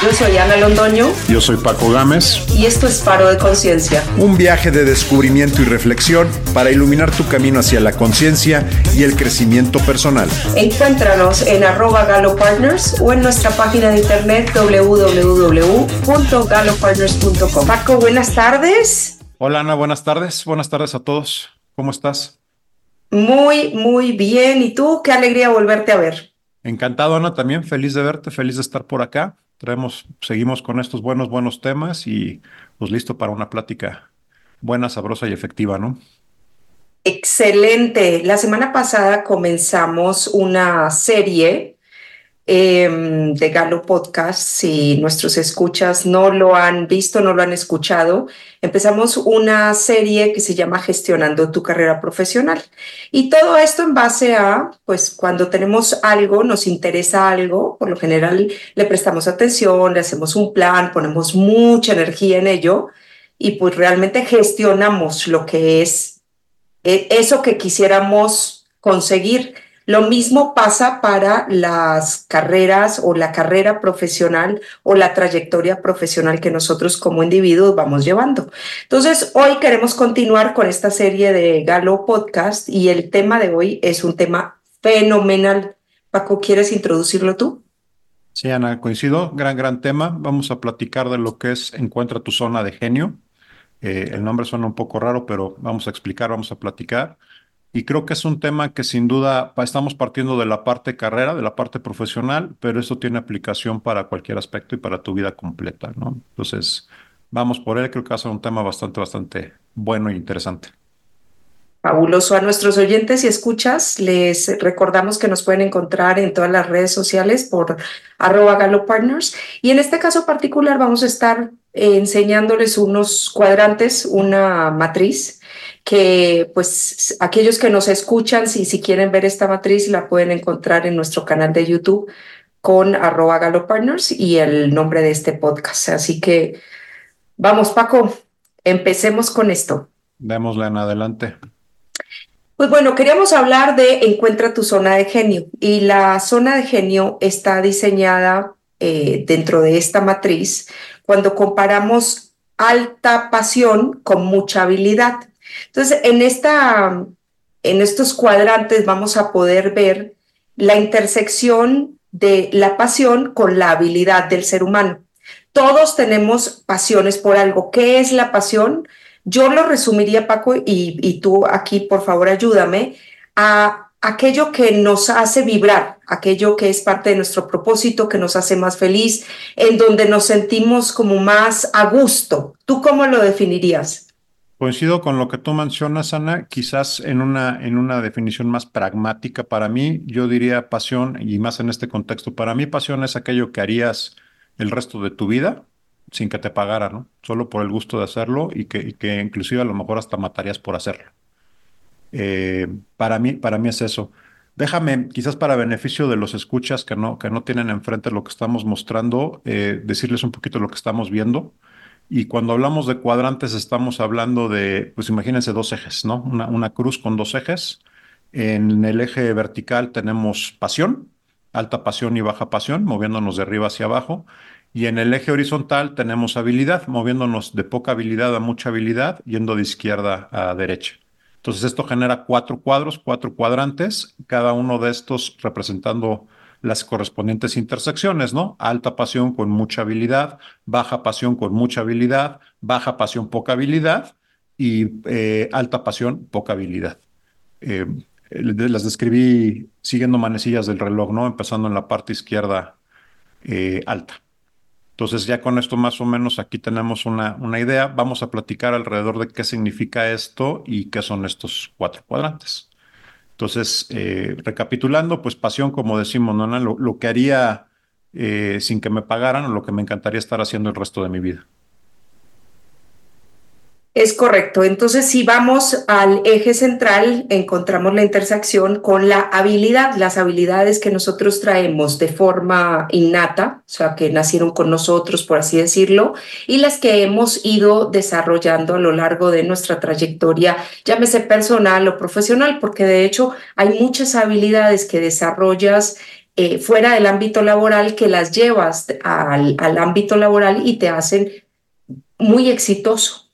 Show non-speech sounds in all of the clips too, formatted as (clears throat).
Yo soy Ana Londoño. Yo soy Paco Gámez. Y esto es Faro de Conciencia. Un viaje de descubrimiento y reflexión para iluminar tu camino hacia la conciencia y el crecimiento personal. Encuéntranos en arroba galopartners o en nuestra página de internet www.galopartners.com. Paco, buenas tardes. Hola Ana, buenas tardes. Buenas tardes a todos. ¿Cómo estás? Muy, muy bien. ¿Y tú? Qué alegría volverte a ver. Encantado, Ana, también feliz de verte, feliz de estar por acá. Traemos, seguimos con estos buenos, buenos temas y pues listo para una plática buena, sabrosa y efectiva, ¿no? Excelente. La semana pasada comenzamos una serie Em, de Galo Podcast. Si nuestros escuchas no lo han visto, no lo han escuchado, empezamos una serie que se llama Gestionando tu carrera profesional. Y todo esto en base a, pues cuando tenemos algo, nos interesa algo, por lo general le prestamos atención, le hacemos un plan, ponemos mucha energía en ello y pues realmente gestionamos lo que es eh, eso que quisiéramos conseguir lo mismo pasa para las carreras o la carrera profesional o la trayectoria profesional que nosotros como individuos vamos llevando. Entonces, hoy queremos continuar con esta serie de Galo Podcast y el tema de hoy es un tema fenomenal. Paco, ¿quieres introducirlo tú? Sí, Ana, coincido. Gran, gran tema. Vamos a platicar de lo que es Encuentra tu zona de genio. Eh, el nombre suena un poco raro, pero vamos a explicar, vamos a platicar. Y creo que es un tema que sin duda estamos partiendo de la parte carrera, de la parte profesional, pero eso tiene aplicación para cualquier aspecto y para tu vida completa, ¿no? Entonces, vamos por él, creo que va a ser un tema bastante, bastante bueno e interesante. Fabuloso. A nuestros oyentes y escuchas, les recordamos que nos pueden encontrar en todas las redes sociales por arroba galopartners. Y en este caso particular vamos a estar enseñándoles unos cuadrantes, una matriz que pues aquellos que nos escuchan, si, si quieren ver esta matriz, la pueden encontrar en nuestro canal de YouTube con arroba galopartners y el nombre de este podcast. Así que vamos, Paco, empecemos con esto. Démosle en adelante. Pues bueno, queríamos hablar de encuentra tu zona de genio y la zona de genio está diseñada eh, dentro de esta matriz cuando comparamos alta pasión con mucha habilidad. Entonces, en, esta, en estos cuadrantes vamos a poder ver la intersección de la pasión con la habilidad del ser humano. Todos tenemos pasiones por algo. ¿Qué es la pasión? Yo lo resumiría, Paco, y, y tú aquí, por favor, ayúdame, a aquello que nos hace vibrar, aquello que es parte de nuestro propósito, que nos hace más feliz, en donde nos sentimos como más a gusto. ¿Tú cómo lo definirías? Coincido con lo que tú mencionas, Ana, quizás en una, en una definición más pragmática para mí, yo diría pasión, y más en este contexto, para mí pasión es aquello que harías el resto de tu vida sin que te pagara, ¿no? Solo por el gusto de hacerlo y que, que inclusive a lo mejor hasta matarías por hacerlo. Eh, para, mí, para mí es eso. Déjame, quizás para beneficio de los escuchas que no, que no tienen enfrente lo que estamos mostrando, eh, decirles un poquito lo que estamos viendo. Y cuando hablamos de cuadrantes estamos hablando de, pues imagínense dos ejes, ¿no? Una, una cruz con dos ejes. En el eje vertical tenemos pasión, alta pasión y baja pasión, moviéndonos de arriba hacia abajo. Y en el eje horizontal tenemos habilidad, moviéndonos de poca habilidad a mucha habilidad, yendo de izquierda a derecha. Entonces esto genera cuatro cuadros, cuatro cuadrantes, cada uno de estos representando las correspondientes intersecciones, ¿no? Alta pasión con mucha habilidad, baja pasión con mucha habilidad, baja pasión, poca habilidad y eh, alta pasión, poca habilidad. Eh, las describí siguiendo manecillas del reloj, ¿no? Empezando en la parte izquierda eh, alta. Entonces ya con esto más o menos aquí tenemos una, una idea. Vamos a platicar alrededor de qué significa esto y qué son estos cuatro cuadrantes. Entonces, eh, recapitulando, pues pasión, como decimos, ¿no? Lo, lo que haría eh, sin que me pagaran o lo que me encantaría estar haciendo el resto de mi vida. Es correcto. Entonces, si vamos al eje central, encontramos la intersección con la habilidad, las habilidades que nosotros traemos de forma innata, o sea, que nacieron con nosotros, por así decirlo, y las que hemos ido desarrollando a lo largo de nuestra trayectoria, llámese personal o profesional, porque de hecho hay muchas habilidades que desarrollas eh, fuera del ámbito laboral que las llevas al, al ámbito laboral y te hacen muy exitoso.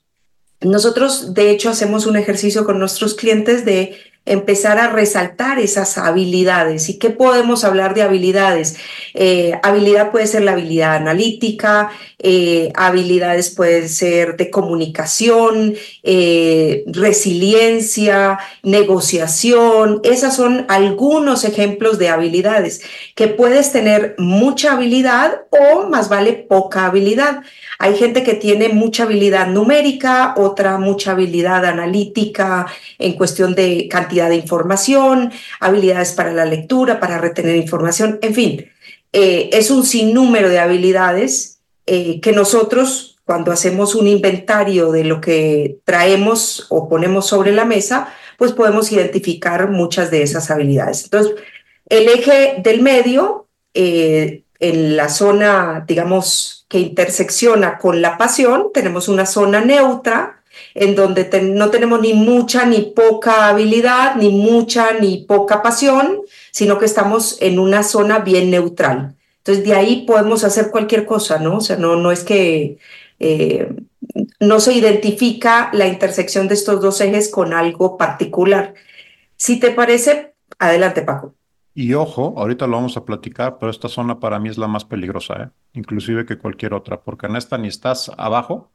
Nosotros, de hecho, hacemos un ejercicio con nuestros clientes de empezar a resaltar esas habilidades. ¿Y qué podemos hablar de habilidades? Eh, habilidad puede ser la habilidad analítica, eh, habilidades pueden ser de comunicación, eh, resiliencia, negociación. Esas son algunos ejemplos de habilidades que puedes tener mucha habilidad o más vale poca habilidad. Hay gente que tiene mucha habilidad numérica, otra mucha habilidad analítica en cuestión de cantidad de información, habilidades para la lectura, para retener información, en fin, eh, es un sinnúmero de habilidades eh, que nosotros cuando hacemos un inventario de lo que traemos o ponemos sobre la mesa, pues podemos identificar muchas de esas habilidades. Entonces, el eje del medio, eh, en la zona, digamos, que intersecciona con la pasión, tenemos una zona neutra en donde no tenemos ni mucha ni poca habilidad, ni mucha ni poca pasión, sino que estamos en una zona bien neutral. Entonces, de ahí podemos hacer cualquier cosa, ¿no? O sea, no, no es que eh, no se identifica la intersección de estos dos ejes con algo particular. Si te parece, adelante, Paco. Y ojo, ahorita lo vamos a platicar, pero esta zona para mí es la más peligrosa, ¿eh? inclusive que cualquier otra, porque en esta ni estás abajo,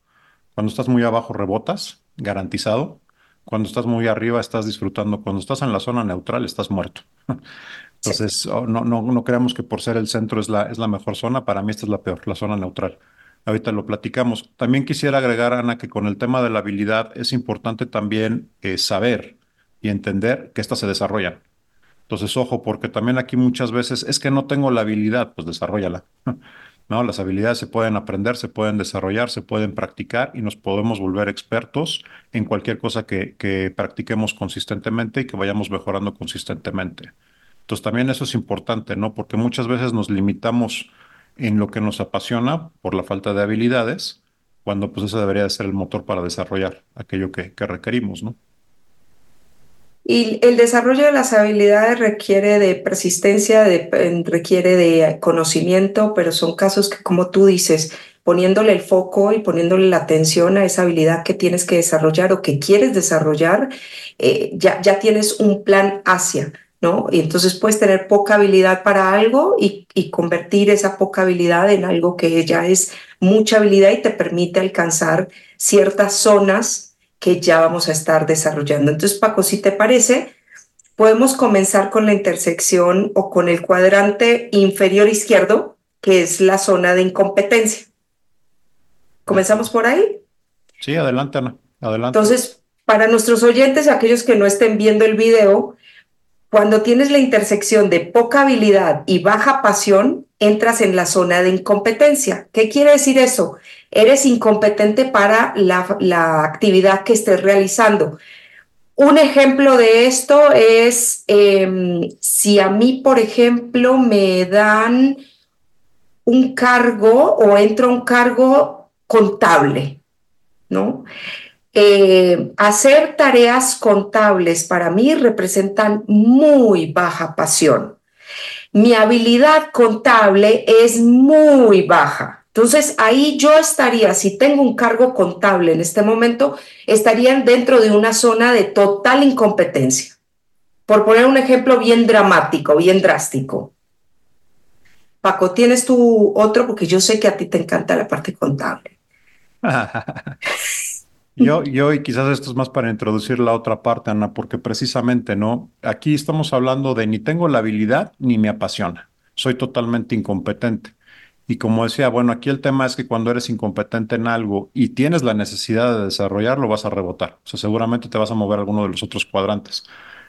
cuando estás muy abajo rebotas, garantizado, cuando estás muy arriba estás disfrutando, cuando estás en la zona neutral estás muerto. (laughs) Entonces, oh, no, no, no creamos que por ser el centro es la, es la mejor zona, para mí esta es la peor, la zona neutral. Ahorita lo platicamos. También quisiera agregar, Ana, que con el tema de la habilidad es importante también eh, saber y entender que estas se desarrollan. Entonces, ojo, porque también aquí muchas veces es que no tengo la habilidad, pues desarrollala. (laughs) ¿No? Las habilidades se pueden aprender, se pueden desarrollar, se pueden practicar y nos podemos volver expertos en cualquier cosa que, que practiquemos consistentemente y que vayamos mejorando consistentemente. Entonces también eso es importante, ¿no? Porque muchas veces nos limitamos en lo que nos apasiona por la falta de habilidades, cuando pues ese debería de ser el motor para desarrollar aquello que, que requerimos, ¿no? Y el desarrollo de las habilidades requiere de persistencia, requiere de conocimiento, pero son casos que, como tú dices, poniéndole el foco y poniéndole la atención a esa habilidad que tienes que desarrollar o que quieres desarrollar, eh, ya, ya tienes un plan hacia, ¿no? Y entonces puedes tener poca habilidad para algo y, y convertir esa poca habilidad en algo que ya es mucha habilidad y te permite alcanzar ciertas zonas que ya vamos a estar desarrollando. Entonces, Paco, si te parece, podemos comenzar con la intersección o con el cuadrante inferior izquierdo, que es la zona de incompetencia. ¿Comenzamos por ahí? Sí, adelante, Ana. Adelante. Entonces, para nuestros oyentes, aquellos que no estén viendo el video, cuando tienes la intersección de poca habilidad y baja pasión, entras en la zona de incompetencia. ¿Qué quiere decir eso? Eres incompetente para la, actividad que estés realizando. Un ejemplo de esto es em, si a mí, por ejemplo, me dan un cargo o entro a un cargo contable, ¿no? Eh, hacer tareas contables para mí representan muy baja pasión. Mi habilidad contable es muy baja. Entonces ahí yo estaría, si tengo un cargo contable en este momento, estarían dentro de una zona de total incompetencia. Por poner un ejemplo bien dramático, bien drástico. Paco, ¿tienes tú otro? Porque yo sé que a ti te encanta la parte contable. (laughs) Yo, yo, y quizás esto es más para introducir la otra parte, Ana, porque precisamente, ¿no? Aquí estamos hablando de ni tengo la habilidad ni me apasiona. Soy totalmente incompetente. Y como decía, bueno, aquí el tema es que cuando eres incompetente en algo y tienes la necesidad de desarrollarlo, vas a rebotar. O sea, seguramente te vas a mover a alguno de los otros cuadrantes.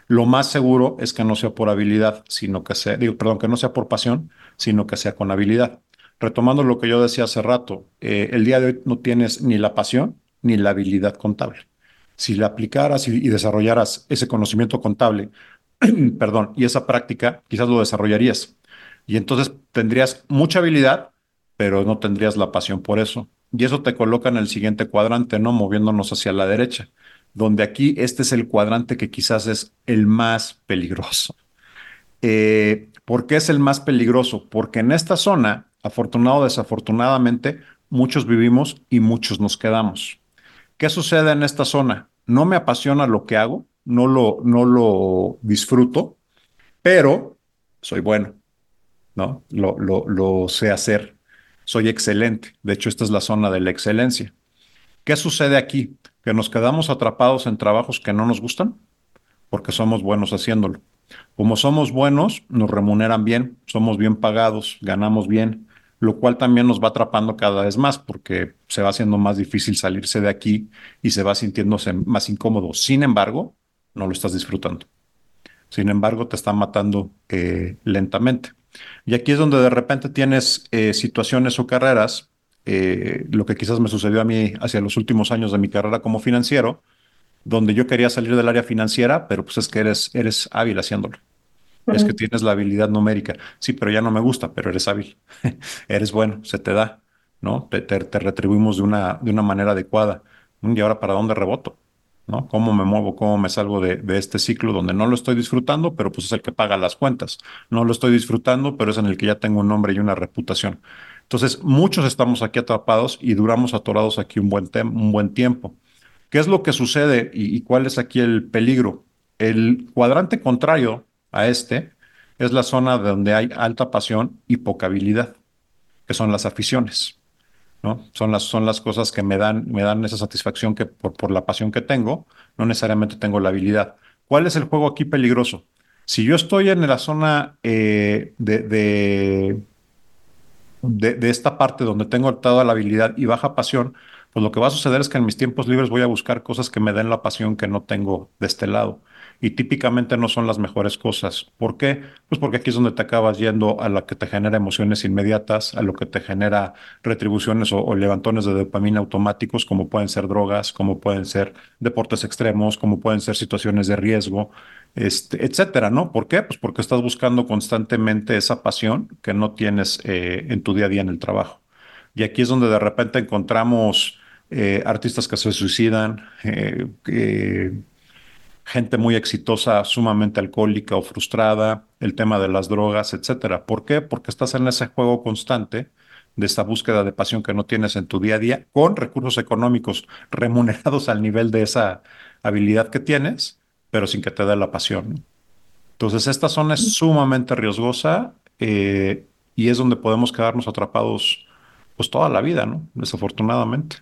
Lo más seguro es que no sea por habilidad, sino que sea, digo, perdón, que no sea por pasión, sino que sea con habilidad. Retomando lo que yo decía hace rato, eh, el día de hoy no tienes ni la pasión ni la habilidad contable. Si le aplicaras y, desarrollaras ese conocimiento contable, (clears throat) perdón, y esa práctica, quizás lo desarrollarías. Y entonces tendrías mucha habilidad, pero no tendrías la pasión por eso. Y eso te coloca en el siguiente cuadrante, ¿no? Moviéndonos hacia la derecha, donde aquí este es el cuadrante que quizás es el más peligroso. Eh, ¿Por qué es el más peligroso? Porque en esta zona, afortunado o desafortunadamente, muchos vivimos y muchos nos quedamos. ¿Qué sucede en esta zona? No me apasiona lo que hago, no lo, no lo disfruto, pero soy bueno, ¿no? Lo, lo, lo sé hacer, soy excelente. De hecho, esta es la zona de la excelencia. ¿Qué sucede aquí? Que nos quedamos atrapados en trabajos que no nos gustan porque somos buenos haciéndolo. Como somos buenos, nos remuneran bien, somos bien pagados, ganamos bien, lo cual también nos va atrapando cada vez más porque se va haciendo más difícil salirse de aquí y se va sintiéndose más incómodo. Sin embargo, no lo estás disfrutando. Sin embargo, te está matando eh, lentamente. Y aquí es donde de repente tienes eh, situaciones o carreras, eh, lo que quizás me sucedió a mí hacia los últimos años de mi carrera como financiero, donde yo quería salir del área financiera, pero pues es que eres, eres hábil haciéndolo. Es que tienes la habilidad numérica. Sí, pero ya no me gusta, pero eres hábil. (laughs) eres bueno, se te da, ¿no? Te, te, retribuimos de una, de una manera adecuada. ¿Y ahora para dónde reboto? ¿no? ¿Cómo me muevo? ¿Cómo me salgo de, de, este ciclo donde no lo estoy disfrutando, pero pues es el que paga las cuentas? No lo estoy disfrutando, pero es en el que ya tengo un nombre y una reputación. Entonces, muchos estamos aquí atrapados y duramos atorados aquí un buen, un buen tiempo. ¿Qué es lo que sucede y, cuál es aquí el peligro? El cuadrante contrario a este es la zona donde hay alta pasión y poca habilidad, que son las aficiones. ¿no? Son las, son las cosas que me dan, me dan esa satisfacción que por, por la pasión que tengo, no necesariamente tengo la habilidad. ¿Cuál es el juego aquí peligroso? Si yo estoy en la zona eh, de, de, de, esta parte donde tengo toda la habilidad y baja pasión, pues lo que va a suceder es que en mis tiempos libres voy a buscar cosas que me den la pasión que no tengo de este lado. Y típicamente no son las mejores cosas. ¿Por qué? Pues porque aquí es donde te acabas yendo a lo que te genera emociones inmediatas, a lo que te genera retribuciones o, levantones de dopamina automáticos, como pueden ser drogas, como pueden ser deportes extremos, como pueden ser situaciones de riesgo, este, etcétera, ¿no? ¿Por qué? Pues porque estás buscando constantemente esa pasión que no tienes eh, en tu día a día en el trabajo. Y aquí es donde de repente encontramos eh, artistas que se suicidan, eh, gente muy exitosa, sumamente alcohólica o frustrada, el tema de las drogas, etcétera. ¿Por qué? Porque estás en ese juego constante de esta búsqueda de pasión que no tienes en tu día a día, con recursos económicos (laughs) remunerados al nivel de esa habilidad que tienes, pero sin que te dé la pasión. Entonces, esta zona es sumamente riesgosa eh, y es donde podemos quedarnos atrapados pues toda la vida, ¿no? Desafortunadamente.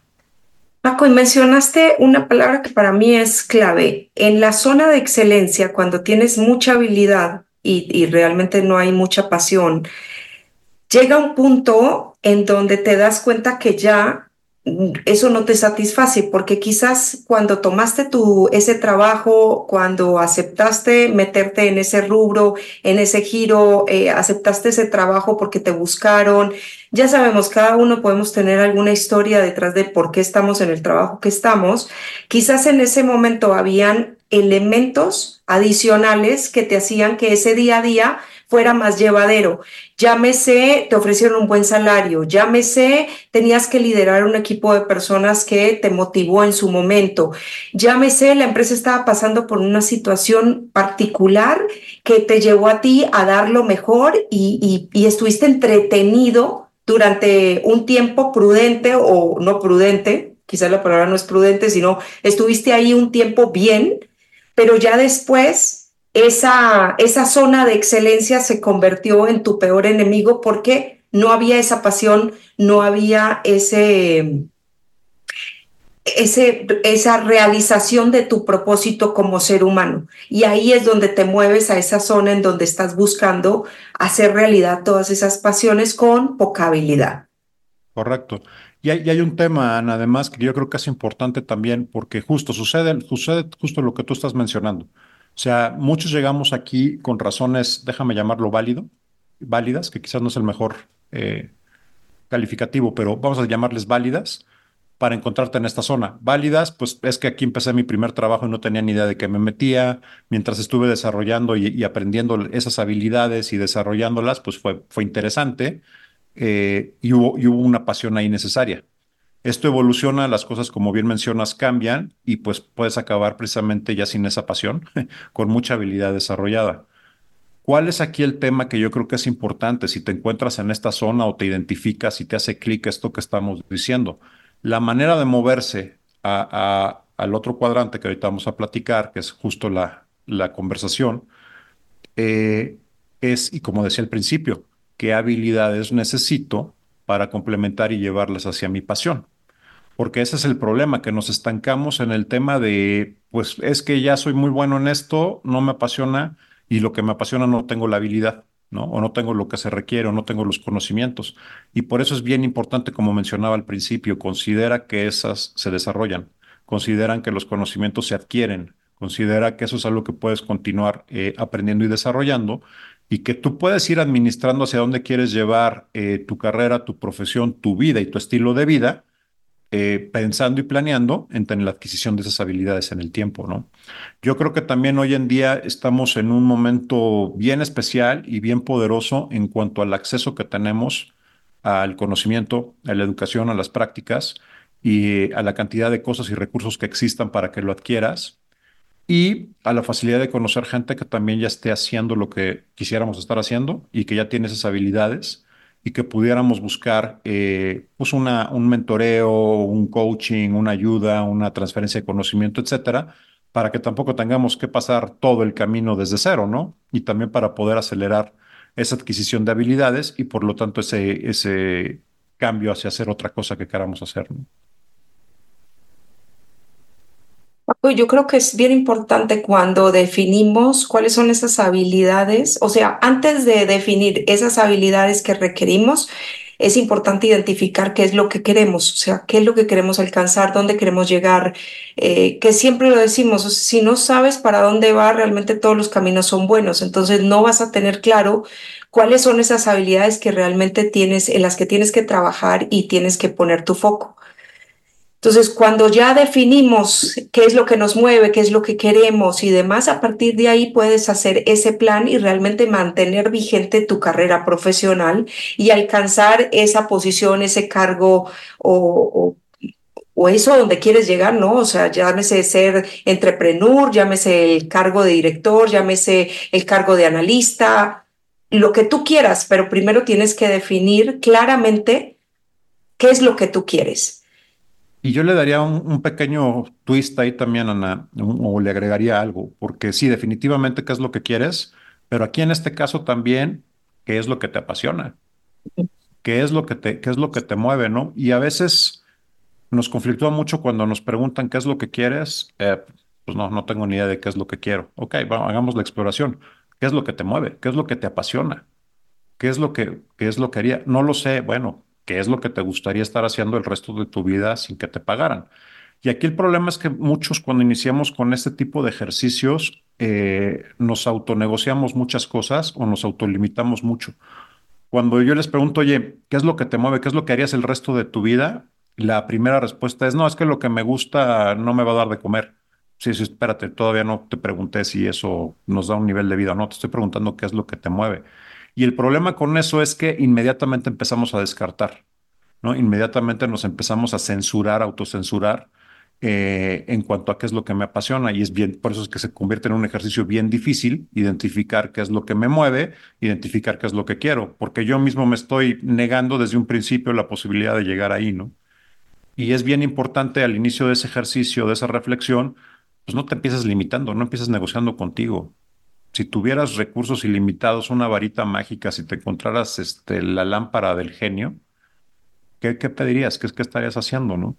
Paco, y mencionaste una palabra que para mí es clave. En la zona de excelencia, cuando tienes mucha habilidad y, y realmente no hay mucha pasión, llega un punto en donde te das cuenta que ya eso no te satisface porque quizás cuando tomaste tu, ese trabajo, cuando aceptaste meterte en ese rubro, en ese giro, eh, aceptaste ese trabajo porque te buscaron, ya sabemos, cada uno podemos tener alguna historia detrás de por qué estamos en el trabajo que estamos. Quizás en ese momento habían elementos adicionales que te hacían que ese día a día fuera más llevadero. Llámese, te ofrecieron un buen salario, llámese, tenías que liderar un equipo de personas que te motivó en su momento, llámese, la empresa estaba pasando por una situación particular que te llevó a ti a dar lo mejor y, estuviste entretenido durante un tiempo prudente o no prudente, quizás la palabra no es prudente, sino estuviste ahí un tiempo bien, pero ya después esa, esa zona de excelencia se convirtió en tu peor enemigo porque no había esa pasión, no había ese, ese, esa realización de tu propósito como ser humano. Y ahí es donde te mueves a esa zona en donde estás buscando hacer realidad todas esas pasiones con poca habilidad. Correcto. Y hay, hay, un tema, Ana, además, que yo creo que es importante también, porque justo sucede, sucede justo lo que tú estás mencionando. O sea, muchos llegamos aquí con razones, déjame llamarlo válido, válidas, que quizás no es el mejor eh, calificativo, pero vamos a llamarles válidas para encontrarte en esta zona. Válidas, pues es que aquí empecé mi primer trabajo y no tenía ni idea de qué me metía. Mientras estuve desarrollando y, aprendiendo esas habilidades y desarrollándolas, pues fue, fue interesante eh, y, hubo, y hubo una pasión ahí necesaria. Esto evoluciona, las cosas como bien mencionas cambian y pues puedes acabar precisamente ya sin esa pasión, (laughs) con mucha habilidad desarrollada. ¿Cuál es aquí el tema que yo creo que es importante si te encuentras en esta zona o te identificas y te hace clic esto que estamos diciendo? La manera de moverse al otro cuadrante que ahorita vamos a platicar, que es justo la, la conversación, eh, es, y como decía al principio, qué habilidades necesito para complementar y llevarlas hacia mi pasión. Porque ese es el problema, que nos estancamos en el tema de, pues es que ya soy muy bueno en esto, no me apasiona y lo que me apasiona no tengo la habilidad, ¿no? O no tengo lo que se requiere o no tengo los conocimientos. Y por eso es bien importante, como mencionaba al principio, considera que esas se desarrollan, consideran que los conocimientos se adquieren, considera que eso es algo que puedes continuar eh, aprendiendo y desarrollando y que tú puedes ir administrando hacia dónde quieres llevar eh, tu carrera, tu profesión, tu vida y tu estilo de vida, eh, pensando y planeando en, la adquisición de esas habilidades en el tiempo, ¿no? Yo creo que también hoy en día estamos en un momento bien especial y bien poderoso en cuanto al acceso que tenemos al conocimiento, a la educación, a las prácticas y a la cantidad de cosas y recursos que existan para que lo adquieras y a la facilidad de conocer gente que también ya esté haciendo lo que quisiéramos estar haciendo y que ya tiene esas habilidades y que pudiéramos buscar eh, pues una, un mentoreo, un coaching, una ayuda, una transferencia de conocimiento, etcétera, para que tampoco tengamos que pasar todo el camino desde cero, ¿no? Y también para poder acelerar esa adquisición de habilidades y por lo tanto ese, ese cambio hacia hacer otra cosa que queramos hacer. ¿no? Yo creo que es bien importante cuando definimos cuáles son esas habilidades, o sea, antes de definir esas habilidades que requerimos, es importante identificar qué es lo que queremos, o sea, qué es lo que queremos alcanzar, dónde queremos llegar, eh, que siempre lo decimos, si no sabes para dónde va, realmente todos los caminos son buenos, entonces no vas a tener claro cuáles son esas habilidades que realmente tienes, en las que tienes que trabajar y tienes que poner tu foco. Entonces, cuando ya definimos qué es lo que nos mueve, qué es lo que queremos y demás, a partir de ahí puedes hacer ese plan y realmente mantener vigente tu carrera profesional y alcanzar esa posición, ese cargo o, eso donde quieres llegar, ¿no? O sea, llámese ser entrepreneur, llámese el cargo de director, llámese el cargo de analista, lo que tú quieras, pero primero tienes que definir claramente qué es lo que tú quieres y yo le daría un, pequeño twist ahí también, Ana, o le agregaría algo, porque sí, definitivamente qué es lo que quieres, pero aquí en este caso también, qué es lo que te apasiona, qué es lo que te, qué es lo que te mueve, ¿no? Y a veces nos conflictúa mucho cuando nos preguntan qué es lo que quieres, eh, pues no, no tengo ni idea de qué es lo que quiero. Ok, hagamos la exploración. ¿Qué es lo que te mueve? ¿Qué es lo que te apasiona? ¿Qué es lo que, qué es lo que haría? No lo sé. Bueno, qué es lo que te gustaría estar haciendo el resto de tu vida sin que te pagaran. Y aquí el problema es que muchos cuando iniciamos con este tipo de ejercicios eh, nos autonegociamos muchas cosas o nos autolimitamos mucho. Cuando yo les pregunto, oye, ¿qué es lo que te mueve? ¿Qué es lo que harías el resto de tu vida? La primera respuesta es, no, es que lo que me gusta no me va a dar de comer. Sí, sí, espérate, todavía no te pregunté si eso nos da un nivel de vida o no, te estoy preguntando qué es lo que te mueve. Y el problema con eso es que inmediatamente empezamos a descartar, ¿no? Inmediatamente nos empezamos a censurar, autocensurar eh, en cuanto a qué es lo que me apasiona. Y es bien, por eso es que se convierte en un ejercicio bien difícil identificar qué es lo que me mueve, identificar qué es lo que quiero, porque yo mismo me estoy negando desde un principio la posibilidad de llegar ahí, ¿no? Y es bien importante al inicio de ese ejercicio, de esa reflexión, pues no te empiezas limitando, no empiezas negociando contigo si tuvieras recursos ilimitados, una varita mágica, si te encontraras este, la lámpara del genio, ¿qué, pedirías? ¿Qué, ¿Qué estarías haciendo, no?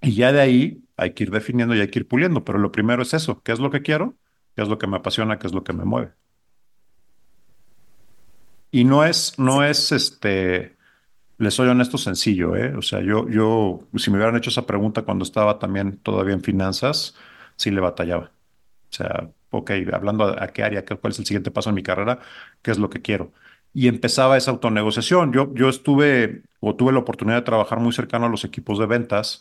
Y ya de ahí hay que ir definiendo y hay que ir puliendo, pero lo primero es eso, ¿qué es lo que quiero? ¿Qué es lo que me apasiona? ¿Qué es lo que me mueve? Y no es, no es este, les soy honesto, sencillo, ¿eh? O sea, yo, yo, si me hubieran hecho esa pregunta cuando estaba también todavía en finanzas, sí le batallaba. O sea, ok, hablando a, qué área, cuál es el siguiente paso en mi carrera, qué es lo que quiero. Y empezaba esa autonegociación. Yo, yo estuve o tuve la oportunidad de trabajar muy cercano a los equipos de ventas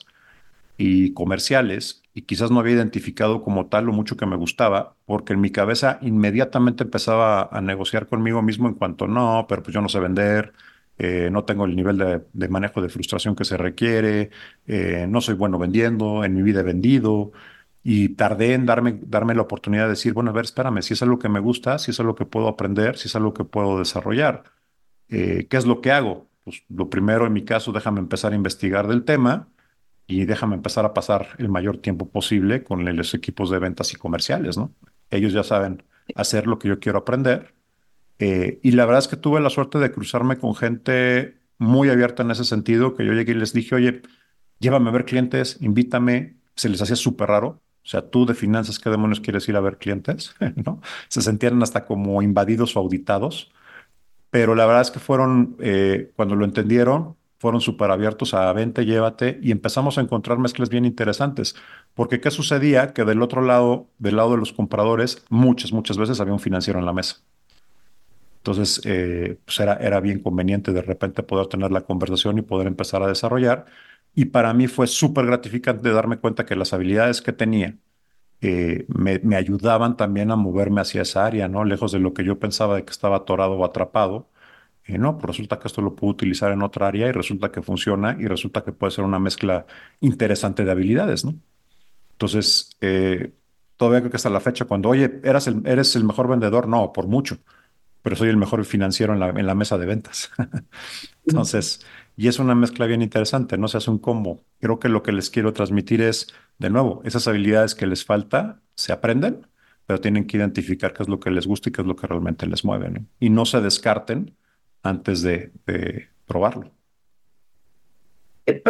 y comerciales y quizás no había identificado como tal lo mucho que me gustaba, porque en mi cabeza inmediatamente empezaba a negociar conmigo mismo en cuanto, no, pero pues yo no sé vender, eh, no tengo el nivel de, manejo de frustración que se requiere, eh, no soy bueno vendiendo, en mi vida he vendido, y tardé en darme, darme la oportunidad de decir, bueno, a ver, espérame, si es algo que me gusta, si es algo que puedo aprender, si es algo que puedo desarrollar, eh, ¿qué es lo que hago? Pues lo primero en mi caso, déjame empezar a investigar del tema y déjame empezar a pasar el mayor tiempo posible con los equipos de ventas y comerciales, ¿no? Ellos ya saben hacer lo que yo quiero aprender. Eh, y la verdad es que tuve la suerte de cruzarme con gente muy abierta en ese sentido, que yo llegué y les dije, oye, llévame a ver clientes, invítame, se les hacía súper raro. O sea, tú de finanzas, ¿qué demonios quieres ir a ver clientes? (laughs) ¿No? Se sentían hasta como invadidos o auditados. Pero la verdad es que fueron, eh, cuando lo entendieron, fueron súper abiertos a vente, llévate, y empezamos a encontrar mezclas bien interesantes. Porque ¿qué sucedía? Que del otro lado, del lado de los compradores, muchas, muchas veces había un financiero en la mesa. Entonces, eh, pues era, era bien conveniente de repente poder tener la conversación y poder empezar a desarrollar. Y para mí fue súper gratificante darme cuenta que las habilidades que tenía eh, me, me, ayudaban también a moverme hacia esa área, ¿no? Lejos de lo que yo pensaba de que estaba atorado o atrapado eh, no, pues resulta que esto lo puedo utilizar en otra área y resulta que funciona y resulta que puede ser una mezcla interesante de habilidades, ¿no? Entonces, eh, todavía creo que hasta la fecha, cuando, oye, eras el, eres el mejor vendedor, no, por mucho, pero soy el mejor financiero en la, en la mesa de ventas. (laughs) Entonces, y es una mezcla bien interesante, no se hace un combo. Creo que lo que les quiero transmitir es, de nuevo, esas habilidades que les falta se aprenden, pero tienen que identificar qué es lo que les gusta y qué es lo que realmente les mueve. Y no se descarten antes de, probarlo.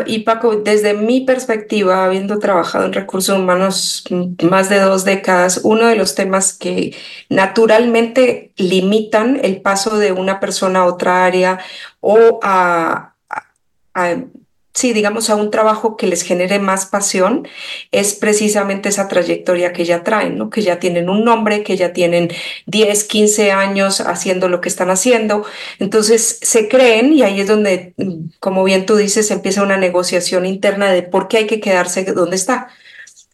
Y Paco, desde mi perspectiva, habiendo trabajado en recursos humanos más de dos décadas, uno de los temas que naturalmente limitan el paso de una persona a otra área o a, a sí, digamos, a un trabajo que les genere más pasión, es precisamente esa trayectoria que ya traen, ¿no? Que ya tienen un nombre, que ya tienen 10, 15 años haciendo lo que están haciendo. Entonces se creen y ahí es donde, como bien tú dices, empieza una negociación interna de por qué hay que quedarse donde está.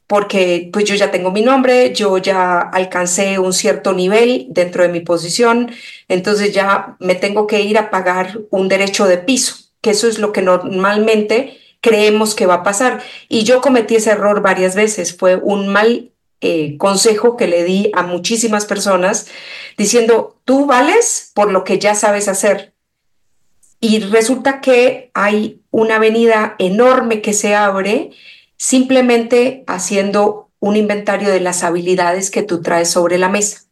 Porque pues yo ya tengo mi nombre, yo ya alcancé un cierto nivel dentro de mi posición, entonces ya me tengo que ir a pagar un derecho de piso eso es lo que normalmente creemos que va a pasar. Y yo cometí ese error varias veces. Fue un mal eh, consejo que le di a muchísimas personas diciendo, tú vales por lo que ya sabes hacer. Y resulta que hay una avenida enorme que se abre simplemente haciendo un inventario de las habilidades que tú traes sobre la mesa.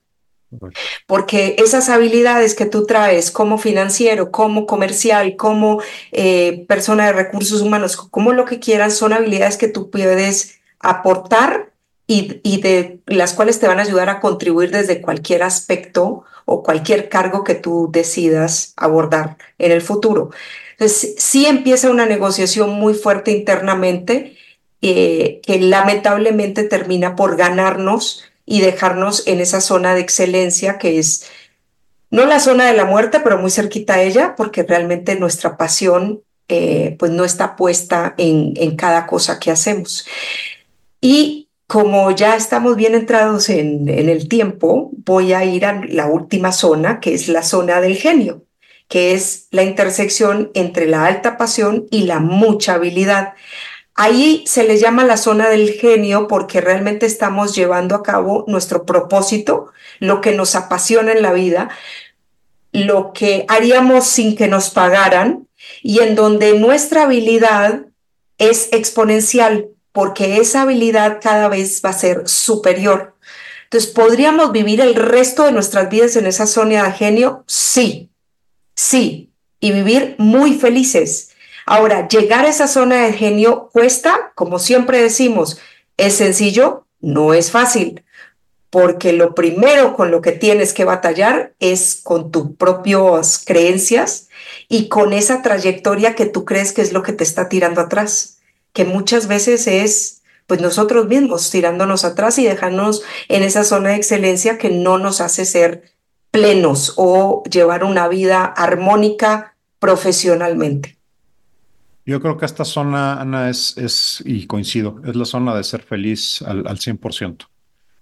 Porque esas habilidades que tú traes como financiero, como comercial, como eh, persona de recursos humanos, como lo que quieras, son habilidades que tú puedes aportar y, de las cuales te van a ayudar a contribuir desde cualquier aspecto o cualquier cargo que tú decidas abordar en el futuro. Entonces, sí empieza una negociación muy fuerte internamente eh, que lamentablemente termina por ganarnos y dejarnos en esa zona de excelencia que es no la zona de la muerte, pero muy cerquita a ella, porque realmente nuestra pasión eh, pues no está puesta en, en cada cosa que hacemos. Y como ya estamos bien entrados en, en el tiempo, voy a ir a la última zona, que es la zona del genio que es la intersección entre la alta pasión y la mucha habilidad. Ahí se le llama la zona del genio porque realmente estamos llevando a cabo nuestro propósito, lo que nos apasiona en la vida, lo que haríamos sin que nos pagaran y en donde nuestra habilidad es exponencial porque esa habilidad cada vez va a ser superior. Entonces, ¿podríamos vivir el resto de nuestras vidas en esa zona de genio? Sí, sí, y vivir muy felices Ahora, llegar a esa zona de genio cuesta, como siempre decimos, es sencillo, no es fácil, porque lo primero con lo que tienes que batallar es con tus propias creencias y con esa trayectoria que tú crees que es lo que te está tirando atrás, que muchas veces es pues nosotros mismos tirándonos atrás y dejándonos en esa zona de excelencia que no nos hace ser plenos o llevar una vida armónica profesionalmente. Yo creo que esta zona, Ana, es, es, y coincido, es la zona de ser feliz al, al 100%,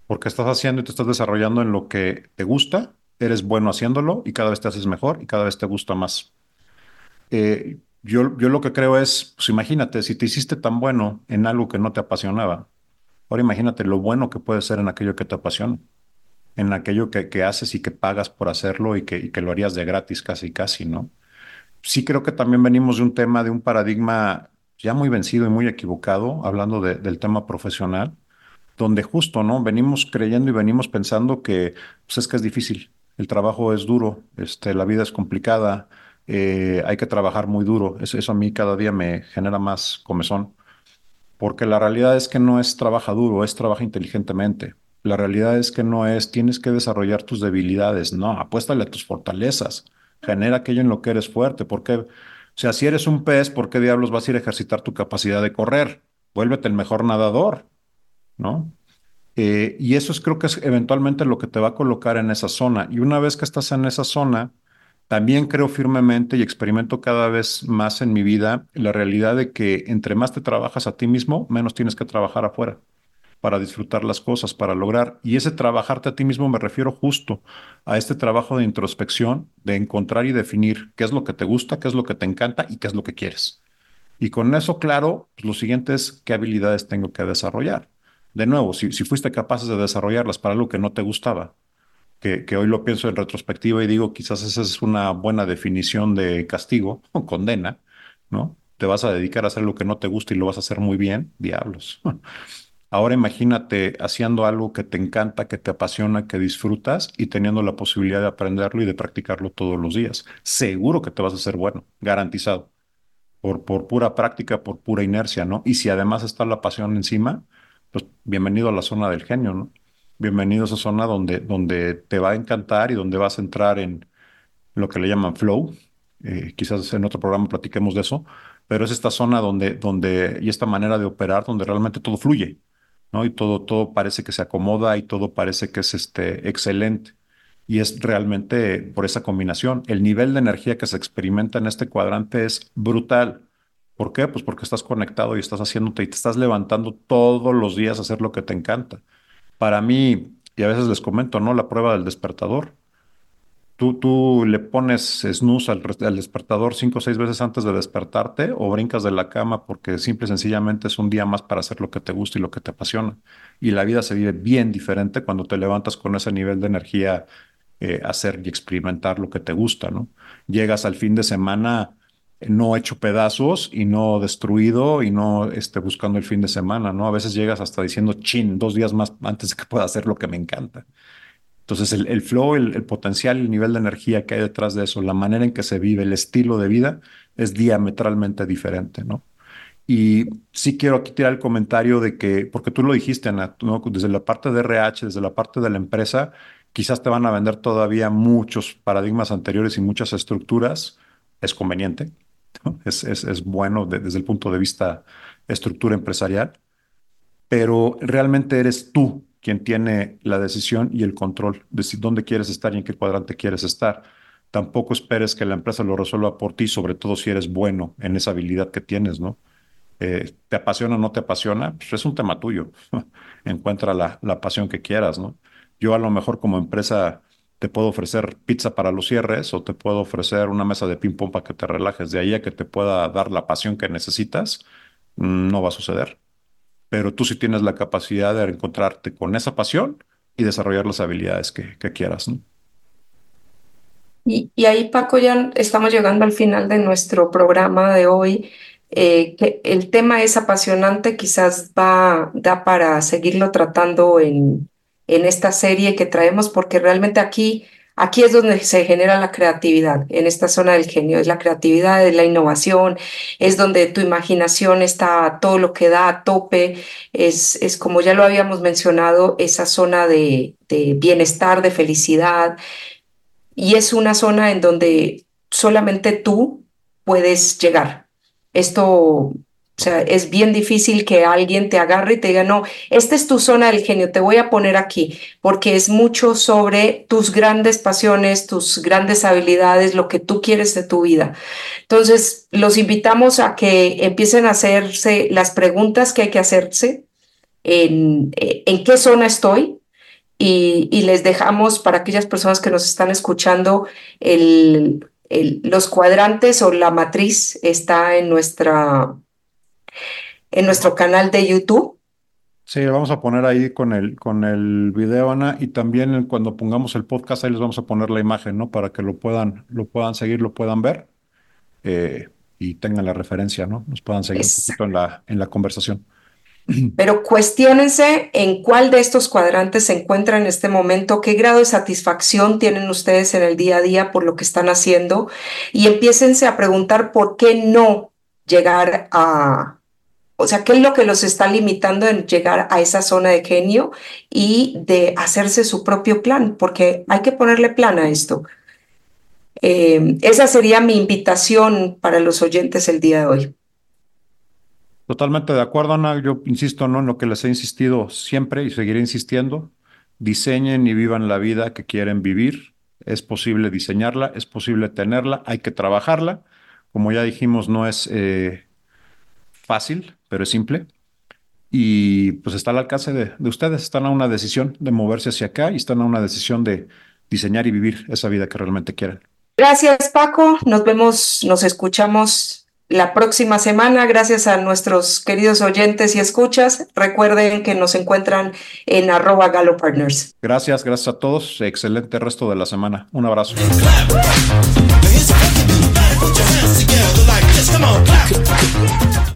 porque estás haciendo y te estás desarrollando en lo que te gusta, eres bueno haciéndolo y cada vez te haces mejor y cada vez te gusta más. Eh, yo, yo lo que creo es, pues imagínate, si te hiciste tan bueno en algo que no te apasionaba, Ahora imagínate lo bueno que puede ser en aquello que te apasiona, en aquello que, que haces y que pagas por hacerlo y que, y que lo harías de gratis casi, casi, ¿no? Sí creo que también venimos de un tema, de un paradigma ya muy vencido y muy equivocado, hablando de, del tema profesional, donde justo, ¿no? Venimos creyendo y venimos pensando que, pues es que es difícil, el trabajo es duro, este, la vida es complicada, eh, hay que trabajar muy duro. Eso, eso a mí cada día me genera más comezón, porque la realidad es que no es trabaja duro, es trabaja inteligentemente. La realidad es que no es tienes que desarrollar tus debilidades, no, apuéstale a tus fortalezas, genera aquello en lo que eres fuerte, porque, o sea, si eres un pez, ¿por qué diablos vas a ir a ejercitar tu capacidad de correr? Vuélvete el mejor nadador, ¿no? Eh, y eso es creo que es eventualmente lo que te va a colocar en esa zona. Y una vez que estás en esa zona, también creo firmemente y experimento cada vez más en mi vida la realidad de que entre más te trabajas a ti mismo, menos tienes que trabajar afuera para disfrutar las cosas, para lograr. Y ese trabajarte a ti mismo me refiero justo a este trabajo de introspección, de encontrar y definir qué es lo que te gusta, qué es lo que te encanta y qué es lo que quieres. Y con eso claro, pues, lo siguiente es qué habilidades tengo que desarrollar. De nuevo, si, si fuiste capaz de desarrollarlas para algo que no te gustaba, que, hoy lo pienso en retrospectiva y digo, quizás esa es una buena definición de castigo o condena, ¿no? Te vas a dedicar a hacer lo que no te gusta y lo vas a hacer muy bien, diablos. (laughs) Ahora imagínate haciendo algo que te encanta, que te apasiona, que disfrutas y teniendo la posibilidad de aprenderlo y de practicarlo todos los días. Seguro que te vas a hacer bueno, garantizado, por, por pura práctica, por pura inercia, ¿no? Y si además está la pasión encima, pues bienvenido a la zona del genio, ¿no? bienvenido a esa zona donde, donde te va a encantar y donde vas a entrar en lo que le llaman flow. Eh, quizás en otro programa platiquemos de eso, pero es esta zona donde, donde, y esta manera de operar donde realmente todo fluye, Y todo, todo parece que se acomoda y todo parece que es este, excelente. Y es realmente por esa combinación. El nivel de energía que se experimenta en este cuadrante es brutal. ¿Por qué? Pues porque estás conectado y estás haciéndote y te estás levantando todos los días a hacer lo que te encanta. Para mí, y a veces les comento, ¿no? La prueba del despertador. Tú, tú le pones snooze al, despertador cinco o seis veces antes de despertarte o brincas de la cama porque simple y sencillamente es un día más para hacer lo que te gusta y lo que te apasiona. Y la vida se vive bien diferente cuando te levantas con ese nivel de energía eh, hacer y experimentar lo que te gusta, ¿no? Llegas al fin de semana no hecho pedazos y no destruido y no esté buscando el fin de semana, ¿no? A veces llegas hasta diciendo, chin, dos días más antes de que pueda hacer lo que me encanta. Entonces, el, flow, el, potencial, el nivel de energía que hay detrás de eso, la manera en que se vive, el estilo de vida es diametralmente diferente, ¿no? Y sí quiero aquí tirar el comentario de que, porque tú lo dijiste, Ana, ¿no? desde la parte de RH, desde la parte de la empresa, quizás te van a vender todavía muchos paradigmas anteriores y muchas estructuras. Es conveniente, es, bueno desde el punto de vista estructura empresarial, pero realmente eres tú quien tiene la decisión y el control de si, dónde quieres estar y en qué cuadrante quieres estar. Tampoco esperes que la empresa lo resuelva por ti, sobre todo si eres bueno en esa habilidad que tienes, ¿no? Eh, ¿Te apasiona o no te apasiona? Pues es un tema tuyo. (laughs) Encuentra la, la pasión que quieras, ¿no? Yo a lo mejor como empresa te puedo ofrecer pizza para los cierres o te puedo ofrecer una mesa de ping-pong para que te relajes. De ahí a que te pueda dar la pasión que necesitas, mm, no va a suceder. Pero tú sí tienes la capacidad de encontrarte con esa pasión y desarrollar las habilidades que, quieras. Y, ahí, Paco, ya estamos llegando al final de nuestro programa de hoy. Eh, el tema es apasionante, quizás va, da para seguirlo tratando en, en esta serie que traemos, porque realmente aquí, aquí es donde se genera la creatividad, en esta zona del genio, es la creatividad, es la innovación, es donde tu imaginación está todo lo que da a tope, es, es como ya lo habíamos mencionado, esa zona de, de bienestar, de felicidad, y es una zona en donde solamente tú puedes llegar. Esto o sea, es bien difícil que alguien te agarre y te diga, no, esta es tu zona del genio, te voy a poner aquí, porque es mucho sobre tus grandes pasiones, tus grandes habilidades, lo que tú quieres de tu vida. Entonces, los invitamos a que empiecen a hacerse las preguntas que hay que hacerse, en, qué zona estoy, y, les dejamos para aquellas personas que nos están escuchando, el, los cuadrantes o la matriz está en nuestra en nuestro canal de YouTube. Sí, vamos a poner ahí con el, con el video, Ana, y también cuando pongamos el podcast ahí les vamos a poner la imagen, ¿no? Para que lo puedan, lo puedan seguir, lo puedan ver eh, y tengan la referencia, ¿no? Nos puedan seguir un poquito en la, en la conversación. (clears throat) Pero cuestionense en cuál de estos cuadrantes se encuentra en este momento, qué grado de satisfacción tienen ustedes en el día a día por lo que están haciendo y empiécense a preguntar por qué no llegar a, o sea, qué es lo que los está limitando en llegar a esa zona de genio y de hacerse su propio plan, porque hay que ponerle plan a esto. Eh, esa sería mi invitación para los oyentes el día de hoy. Totalmente de acuerdo, Ana. Yo insisto ¿no? en lo que les he insistido siempre y seguiré insistiendo. Diseñen y vivan la vida que quieren vivir. Es posible diseñarla, es posible tenerla, hay que trabajarla. Como ya dijimos, no es eh, fácil, pero es simple. Y pues está al alcance de, de ustedes, están a una decisión de moverse hacia acá y están a una decisión de diseñar y vivir esa vida que realmente quieren. Gracias Paco, nos vemos, nos escuchamos la próxima semana. Gracias a nuestros queridos oyentes y escuchas. Recuerden que nos encuentran en arroba Galo Partners. Gracias, gracias a todos. Excelente resto de la semana. Un abrazo.